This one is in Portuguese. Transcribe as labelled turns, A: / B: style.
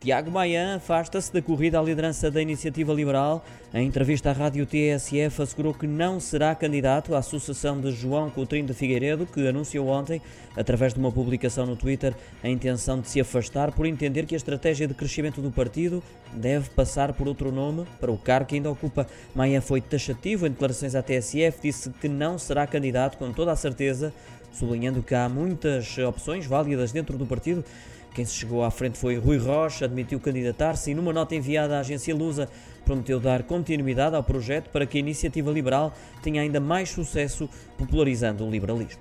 A: Tiago Maia afasta-se da corrida à liderança da Iniciativa Liberal. Em entrevista à rádio TSF, assegurou que não será candidato à sucessão de João Coutinho de Figueiredo, que anunciou ontem, através de uma publicação no Twitter, a intenção de se afastar por entender que a estratégia de crescimento do partido deve passar por outro nome para o cargo que ainda ocupa. Maia foi taxativo em declarações à TSF, disse que não será candidato com toda a certeza, sublinhando que há muitas opções válidas dentro do partido. Quem se chegou à frente foi Rui Rocha, admitiu candidatar-se e, numa nota enviada à agência Lusa, prometeu dar continuidade ao projeto para que a iniciativa liberal tenha ainda mais sucesso, popularizando o liberalismo.